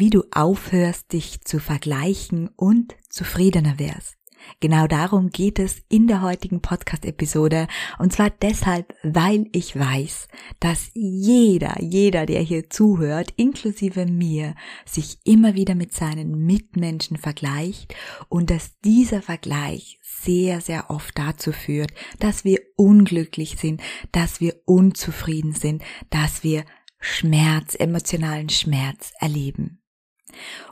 Wie du aufhörst, dich zu vergleichen und zufriedener wirst. Genau darum geht es in der heutigen Podcast-Episode. Und zwar deshalb, weil ich weiß, dass jeder, jeder, der hier zuhört, inklusive mir, sich immer wieder mit seinen Mitmenschen vergleicht und dass dieser Vergleich sehr, sehr oft dazu führt, dass wir unglücklich sind, dass wir unzufrieden sind, dass wir Schmerz, emotionalen Schmerz erleben.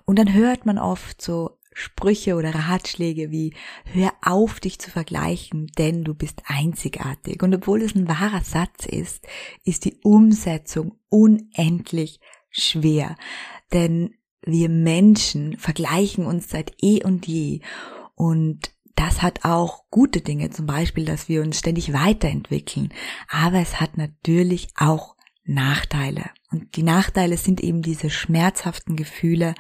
Und dann hört man oft so Sprüche oder Ratschläge wie, hör auf, dich zu vergleichen, denn du bist einzigartig. Und obwohl es ein wahrer Satz ist, ist die Umsetzung unendlich schwer. Denn wir Menschen vergleichen uns seit eh und je. Und das hat auch gute Dinge, zum Beispiel, dass wir uns ständig weiterentwickeln. Aber es hat natürlich auch Nachteile. Und die Nachteile sind eben diese schmerzhaften Gefühle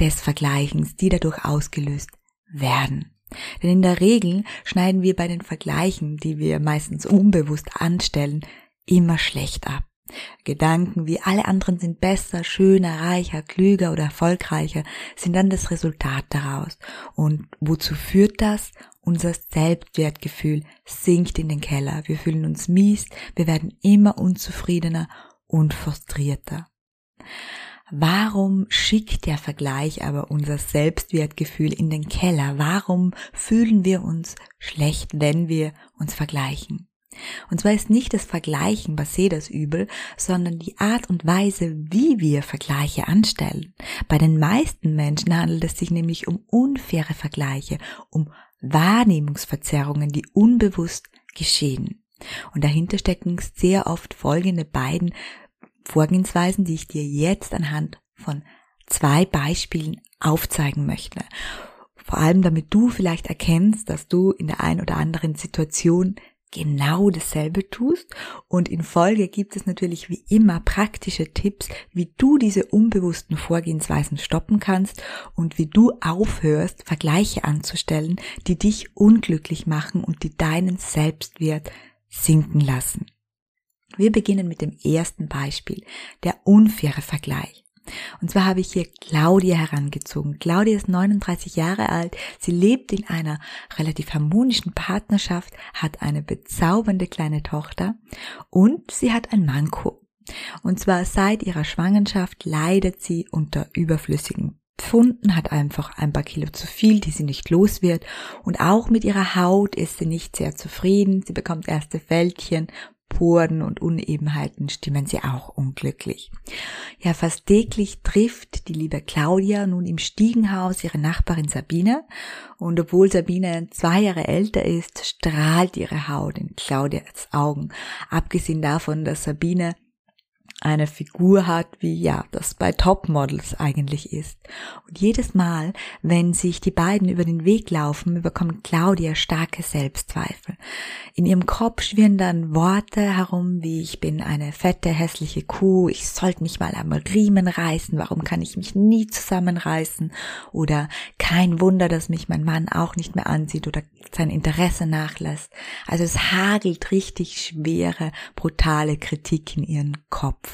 des Vergleichens, die dadurch ausgelöst werden. Denn in der Regel schneiden wir bei den Vergleichen, die wir meistens unbewusst anstellen, immer schlecht ab. Gedanken wie alle anderen sind besser, schöner, reicher, klüger oder erfolgreicher sind dann das Resultat daraus. Und wozu führt das? Unser Selbstwertgefühl sinkt in den Keller. Wir fühlen uns mies, wir werden immer unzufriedener und frustrierter. Warum schickt der Vergleich aber unser Selbstwertgefühl in den Keller? Warum fühlen wir uns schlecht, wenn wir uns vergleichen? Und zwar ist nicht das Vergleichen per se das Übel, sondern die Art und Weise, wie wir Vergleiche anstellen. Bei den meisten Menschen handelt es sich nämlich um unfaire Vergleiche, um Wahrnehmungsverzerrungen, die unbewusst geschehen. Und dahinter stecken sehr oft folgende beiden Vorgehensweisen, die ich dir jetzt anhand von zwei Beispielen aufzeigen möchte. Vor allem damit du vielleicht erkennst, dass du in der einen oder anderen Situation genau dasselbe tust. Und in Folge gibt es natürlich wie immer praktische Tipps, wie du diese unbewussten Vorgehensweisen stoppen kannst und wie du aufhörst, Vergleiche anzustellen, die dich unglücklich machen und die deinen Selbstwert sinken lassen. Wir beginnen mit dem ersten Beispiel, der unfaire Vergleich. Und zwar habe ich hier Claudia herangezogen. Claudia ist 39 Jahre alt. Sie lebt in einer relativ harmonischen Partnerschaft, hat eine bezaubernde kleine Tochter und sie hat ein Manko. Und zwar seit ihrer Schwangerschaft leidet sie unter überflüssigen Pfunden, hat einfach ein paar Kilo zu viel, die sie nicht los wird. Und auch mit ihrer Haut ist sie nicht sehr zufrieden. Sie bekommt erste Fältchen Poren und Unebenheiten stimmen sie auch unglücklich. Ja, fast täglich trifft die liebe Claudia nun im Stiegenhaus ihre Nachbarin Sabine und obwohl Sabine zwei Jahre älter ist, strahlt ihre Haut in Claudias Augen. Abgesehen davon, dass Sabine eine Figur hat, wie ja, das bei Topmodels eigentlich ist. Und jedes Mal, wenn sich die beiden über den Weg laufen, bekommt Claudia starke Selbstzweifel. In ihrem Kopf schwirren dann Worte herum, wie ich bin eine fette, hässliche Kuh, ich sollte mich mal am Riemen reißen, warum kann ich mich nie zusammenreißen? Oder kein Wunder, dass mich mein Mann auch nicht mehr ansieht oder sein Interesse nachlässt. Also es hagelt richtig schwere, brutale Kritik in ihren Kopf.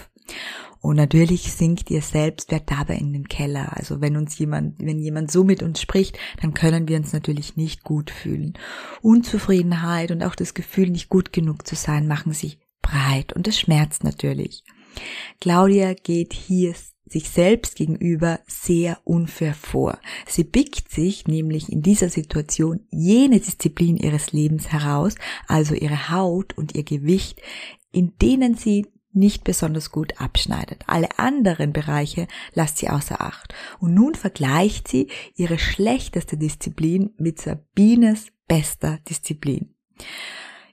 Und natürlich sinkt ihr Selbstwert dabei in den Keller. Also wenn uns jemand, wenn jemand so mit uns spricht, dann können wir uns natürlich nicht gut fühlen. Unzufriedenheit und auch das Gefühl, nicht gut genug zu sein, machen sich breit und das schmerzt natürlich. Claudia geht hier sich selbst gegenüber sehr unfair vor. Sie biegt sich nämlich in dieser Situation jene Disziplin ihres Lebens heraus, also ihre Haut und ihr Gewicht, in denen sie nicht besonders gut abschneidet. Alle anderen Bereiche lasst sie außer Acht. Und nun vergleicht sie ihre schlechteste Disziplin mit Sabines bester Disziplin.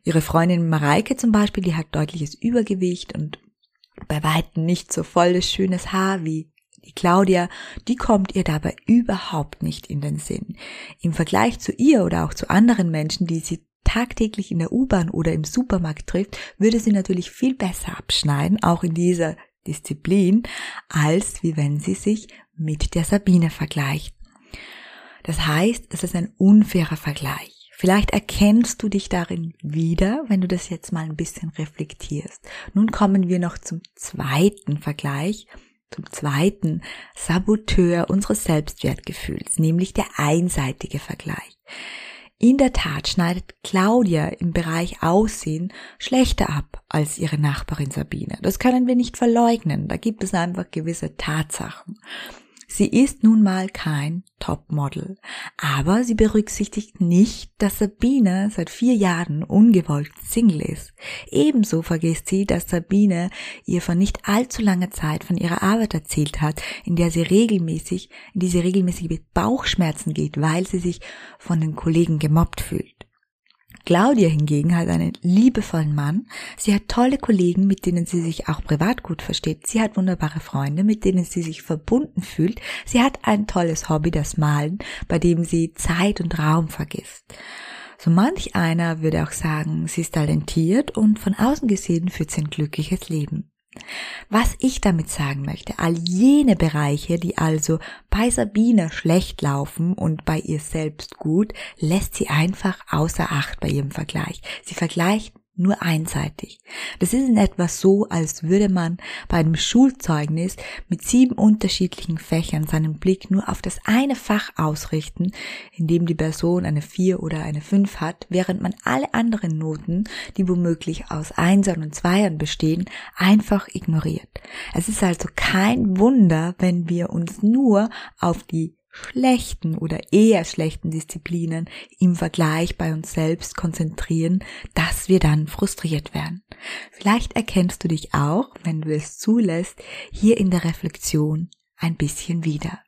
Ihre Freundin Mareike zum Beispiel, die hat deutliches Übergewicht und bei weitem nicht so volles schönes Haar wie Die Claudia, die kommt ihr dabei überhaupt nicht in den Sinn. Im Vergleich zu ihr oder auch zu anderen Menschen, die sie tagtäglich in der U-Bahn oder im Supermarkt trifft, würde sie natürlich viel besser abschneiden, auch in dieser Disziplin, als wie wenn sie sich mit der Sabine vergleicht. Das heißt, es ist ein unfairer Vergleich. Vielleicht erkennst du dich darin wieder, wenn du das jetzt mal ein bisschen reflektierst. Nun kommen wir noch zum zweiten Vergleich, zum zweiten Saboteur unseres Selbstwertgefühls, nämlich der einseitige Vergleich. In der Tat schneidet Claudia im Bereich Aussehen schlechter ab als ihre Nachbarin Sabine. Das können wir nicht verleugnen. Da gibt es einfach gewisse Tatsachen. Sie ist nun mal kein Topmodel, aber sie berücksichtigt nicht, dass Sabine seit vier Jahren ungewollt Single ist. Ebenso vergisst sie, dass Sabine ihr vor nicht allzu langer Zeit von ihrer Arbeit erzählt hat, in der sie regelmäßig, in die sie regelmäßig mit Bauchschmerzen geht, weil sie sich von den Kollegen gemobbt fühlt. Claudia hingegen hat einen liebevollen Mann. Sie hat tolle Kollegen, mit denen sie sich auch privat gut versteht. Sie hat wunderbare Freunde, mit denen sie sich verbunden fühlt. Sie hat ein tolles Hobby, das Malen, bei dem sie Zeit und Raum vergisst. So manch einer würde auch sagen, sie ist talentiert und von außen gesehen führt sie ein glückliches Leben. Was ich damit sagen möchte, all jene Bereiche, die also bei Sabine schlecht laufen und bei ihr selbst gut, lässt sie einfach außer Acht bei ihrem Vergleich. Sie vergleicht nur einseitig. Das ist in etwa so, als würde man bei einem Schulzeugnis mit sieben unterschiedlichen Fächern seinen Blick nur auf das eine Fach ausrichten, in dem die Person eine vier oder eine fünf hat, während man alle anderen Noten, die womöglich aus Einsern und Zweiern bestehen, einfach ignoriert. Es ist also kein Wunder, wenn wir uns nur auf die schlechten oder eher schlechten Disziplinen im Vergleich bei uns selbst konzentrieren, dass wir dann frustriert werden. Vielleicht erkennst du dich auch, wenn du es zulässt, hier in der Reflexion ein bisschen wieder.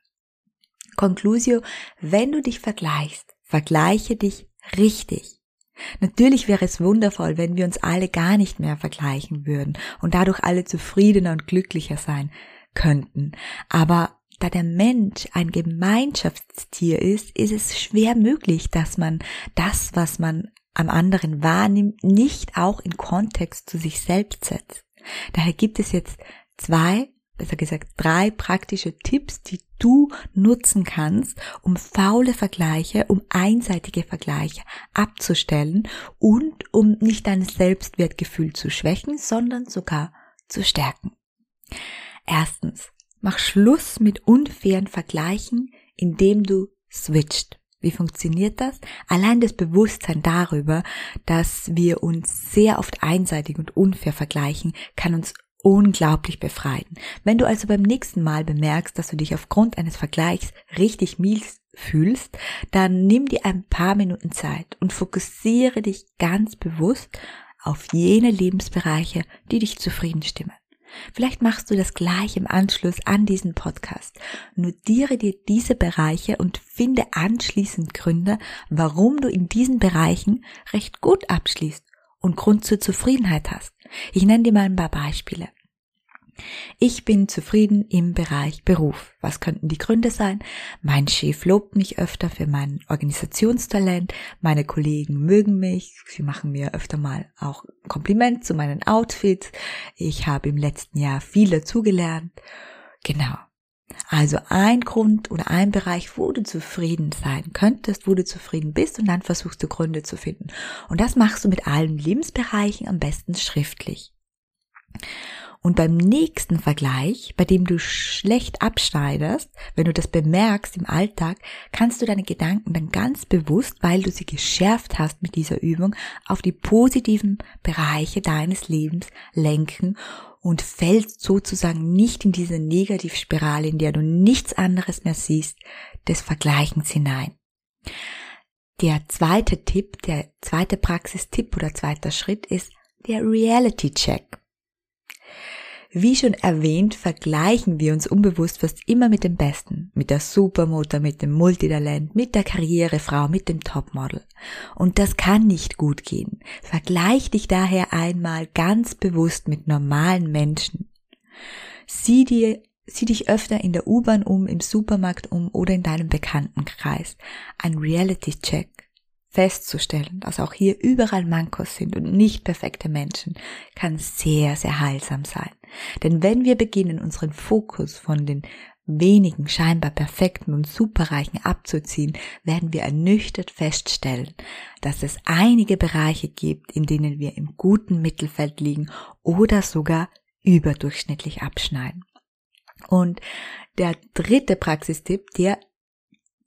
Conclusio, wenn du dich vergleichst, vergleiche dich richtig. Natürlich wäre es wundervoll, wenn wir uns alle gar nicht mehr vergleichen würden und dadurch alle zufriedener und glücklicher sein könnten. Aber da der Mensch ein Gemeinschaftstier ist, ist es schwer möglich, dass man das, was man am anderen wahrnimmt, nicht auch in Kontext zu sich selbst setzt. Daher gibt es jetzt zwei, besser gesagt drei praktische Tipps, die du nutzen kannst, um faule Vergleiche, um einseitige Vergleiche abzustellen und um nicht dein Selbstwertgefühl zu schwächen, sondern sogar zu stärken. Erstens, Mach Schluss mit unfairen Vergleichen, indem du switcht. Wie funktioniert das? Allein das Bewusstsein darüber, dass wir uns sehr oft einseitig und unfair vergleichen, kann uns unglaublich befreien. Wenn du also beim nächsten Mal bemerkst, dass du dich aufgrund eines Vergleichs richtig mies fühlst, dann nimm dir ein paar Minuten Zeit und fokussiere dich ganz bewusst auf jene Lebensbereiche, die dich zufrieden stimmen. Vielleicht machst du das gleich im Anschluss an diesen Podcast. Notiere dir diese Bereiche und finde anschließend Gründe, warum du in diesen Bereichen recht gut abschließt und Grund zur Zufriedenheit hast. Ich nenne dir mal ein paar Beispiele. Ich bin zufrieden im Bereich Beruf. Was könnten die Gründe sein? Mein Chef lobt mich öfter für mein Organisationstalent, meine Kollegen mögen mich, sie machen mir öfter mal auch Kompliment zu meinen Outfits, ich habe im letzten Jahr viel dazugelernt. Genau. Also ein Grund oder ein Bereich, wo du zufrieden sein könntest, wo du zufrieden bist und dann versuchst du Gründe zu finden. Und das machst du mit allen Lebensbereichen am besten schriftlich. Und beim nächsten Vergleich, bei dem du schlecht abschneidest, wenn du das bemerkst im Alltag, kannst du deine Gedanken dann ganz bewusst, weil du sie geschärft hast mit dieser Übung, auf die positiven Bereiche deines Lebens lenken und fällst sozusagen nicht in diese Negativspirale, in der du nichts anderes mehr siehst, des Vergleichens hinein. Der zweite Tipp, der zweite Praxistipp oder zweiter Schritt ist der Reality Check. Wie schon erwähnt, vergleichen wir uns unbewusst fast immer mit dem Besten, mit der Supermutter, mit dem Multitalent, mit der Karrierefrau, mit dem Topmodel. Und das kann nicht gut gehen. Vergleich dich daher einmal ganz bewusst mit normalen Menschen. Sieh dir sieh dich öfter in der U-Bahn um, im Supermarkt um oder in deinem Bekanntenkreis. Ein Reality-Check festzustellen, dass auch hier überall Mankos sind und nicht perfekte Menschen, kann sehr, sehr heilsam sein. Denn wenn wir beginnen, unseren Fokus von den wenigen scheinbar perfekten und superreichen abzuziehen, werden wir ernüchtert feststellen, dass es einige Bereiche gibt, in denen wir im guten Mittelfeld liegen oder sogar überdurchschnittlich abschneiden. Und der dritte Praxistipp, der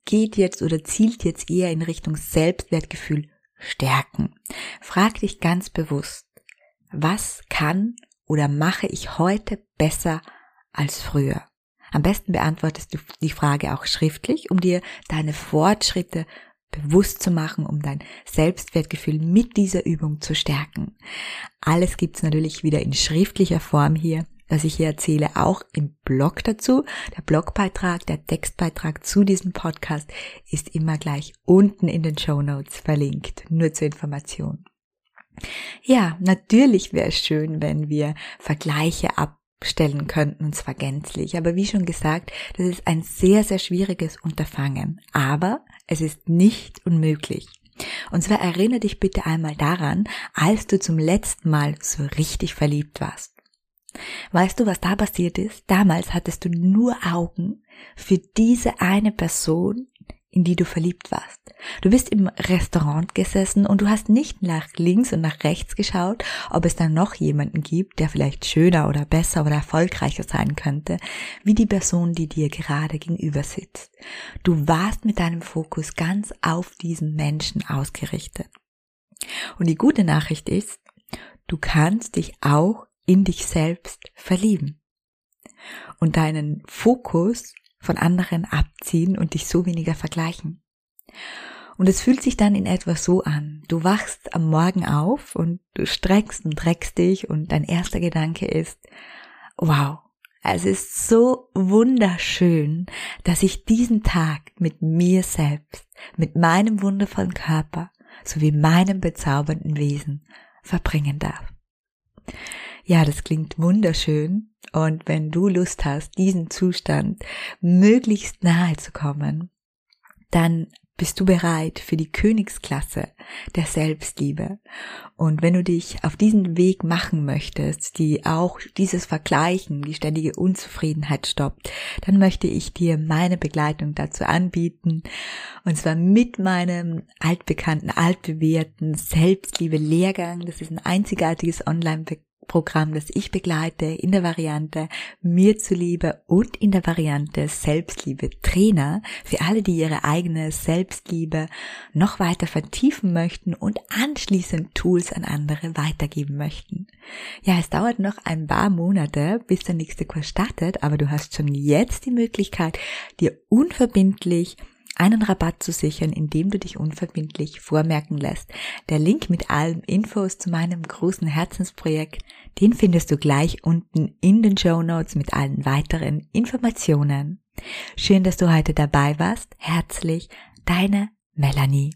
geht jetzt oder zielt jetzt eher in Richtung Selbstwertgefühl stärken. Frag dich ganz bewusst, was kann oder mache ich heute besser als früher? Am besten beantwortest du die Frage auch schriftlich, um dir deine Fortschritte bewusst zu machen, um dein Selbstwertgefühl mit dieser Übung zu stärken. Alles gibt's natürlich wieder in schriftlicher Form hier was ich hier erzähle, auch im Blog dazu. Der Blogbeitrag, der Textbeitrag zu diesem Podcast ist immer gleich unten in den Show Notes verlinkt, nur zur Information. Ja, natürlich wäre es schön, wenn wir Vergleiche abstellen könnten, und zwar gänzlich. Aber wie schon gesagt, das ist ein sehr, sehr schwieriges Unterfangen. Aber es ist nicht unmöglich. Und zwar erinnere dich bitte einmal daran, als du zum letzten Mal so richtig verliebt warst. Weißt du, was da passiert ist? Damals hattest du nur Augen für diese eine Person, in die du verliebt warst. Du bist im Restaurant gesessen und du hast nicht nach links und nach rechts geschaut, ob es da noch jemanden gibt, der vielleicht schöner oder besser oder erfolgreicher sein könnte, wie die Person, die dir gerade gegenüber sitzt. Du warst mit deinem Fokus ganz auf diesen Menschen ausgerichtet. Und die gute Nachricht ist, du kannst dich auch in dich selbst verlieben und deinen Fokus von anderen abziehen und dich so weniger vergleichen. Und es fühlt sich dann in etwa so an. Du wachst am Morgen auf und du streckst und dreckst dich und dein erster Gedanke ist, wow, es ist so wunderschön, dass ich diesen Tag mit mir selbst, mit meinem wundervollen Körper sowie meinem bezaubernden Wesen verbringen darf. Ja, das klingt wunderschön. Und wenn du Lust hast, diesen Zustand möglichst nahe zu kommen, dann bist du bereit für die Königsklasse der Selbstliebe. Und wenn du dich auf diesen Weg machen möchtest, die auch dieses Vergleichen, die ständige Unzufriedenheit stoppt, dann möchte ich dir meine Begleitung dazu anbieten. Und zwar mit meinem altbekannten, altbewährten Selbstliebe-Lehrgang. Das ist ein einzigartiges online Programm, das ich begleite in der Variante mir zuliebe und in der Variante Selbstliebe Trainer für alle, die ihre eigene Selbstliebe noch weiter vertiefen möchten und anschließend Tools an andere weitergeben möchten. Ja, es dauert noch ein paar Monate, bis der nächste Kurs startet, aber du hast schon jetzt die Möglichkeit, dir unverbindlich einen Rabatt zu sichern, indem du dich unverbindlich vormerken lässt. Der Link mit allen Infos zu meinem großen Herzensprojekt, den findest du gleich unten in den Show Notes mit allen weiteren Informationen. Schön, dass du heute dabei warst. Herzlich, deine Melanie.